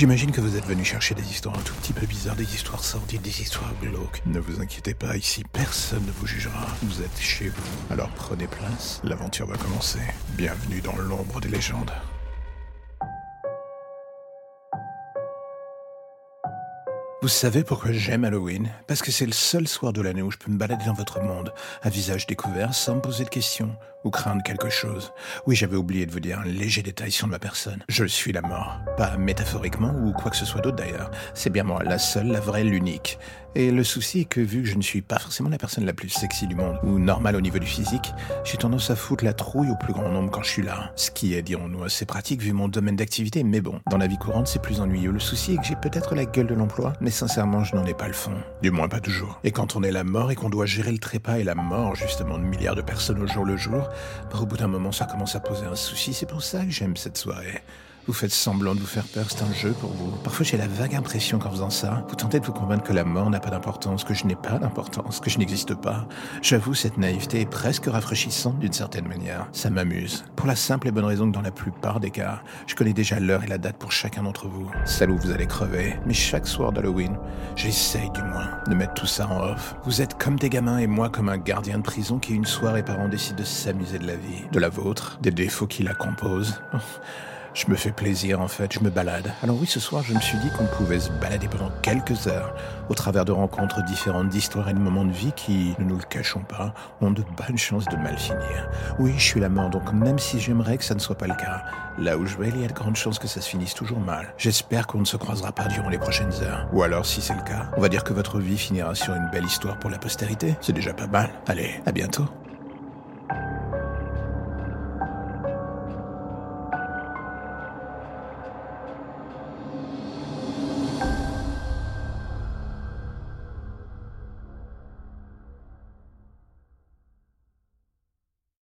J'imagine que vous êtes venu chercher des histoires un tout petit peu bizarres, des histoires sordides, des histoires glauques. Ne vous inquiétez pas, ici personne ne vous jugera. Vous êtes chez vous. Alors prenez place, l'aventure va commencer. Bienvenue dans l'ombre des légendes. Vous savez pourquoi j'aime Halloween? Parce que c'est le seul soir de l'année où je peux me balader dans votre monde, à visage découvert, sans me poser de questions ou craindre quelque chose. Oui, j'avais oublié de vous dire un léger détail sur ma personne. Je suis la mort. Pas métaphoriquement ou quoi que ce soit d'autre d'ailleurs. C'est bien moi, la seule, la vraie, l'unique. Et le souci est que vu que je ne suis pas forcément la personne la plus sexy du monde, ou normale au niveau du physique, j'ai tendance à foutre la trouille au plus grand nombre quand je suis là. Ce qui est, dirons-nous, assez pratique vu mon domaine d'activité, mais bon, dans la vie courante, c'est plus ennuyeux. Le souci est que j'ai peut-être la gueule de l'emploi, mais sincèrement, je n'en ai pas le fond. Du moins, pas toujours. Et quand on est la mort et qu'on doit gérer le trépas et la mort, justement, de milliards de personnes au jour le jour, bah, au bout d'un moment, ça commence à poser un souci. C'est pour ça que j'aime cette soirée. Vous faites semblant de vous faire peur, c'est un jeu pour vous. Parfois j'ai la vague impression qu'en faisant ça, vous tentez de vous convaincre que la mort n'a pas d'importance, que je n'ai pas d'importance, que je n'existe pas. J'avoue, cette naïveté est presque rafraîchissante d'une certaine manière. Ça m'amuse. Pour la simple et bonne raison que dans la plupart des cas, je connais déjà l'heure et la date pour chacun d'entre vous. Celle où vous allez crever. Mais chaque soir d'Halloween, j'essaye du moins de mettre tout ça en off. Vous êtes comme des gamins et moi comme un gardien de prison qui une soirée par an décide de s'amuser de la vie. De la vôtre, des défauts qui la composent. Je me fais plaisir en fait, je me balade. Alors oui, ce soir, je me suis dit qu'on pouvait se balader pendant quelques heures au travers de rencontres différentes, d'histoires et de moments de vie qui, ne nous le cachons pas, ont de bonnes chances de mal finir. Oui, je suis la mort, donc même si j'aimerais que ça ne soit pas le cas, là où je vais, il y a de grandes chances que ça se finisse toujours mal. J'espère qu'on ne se croisera pas durant les prochaines heures. Ou alors, si c'est le cas, on va dire que votre vie finira sur une belle histoire pour la postérité. C'est déjà pas mal. Allez, à bientôt.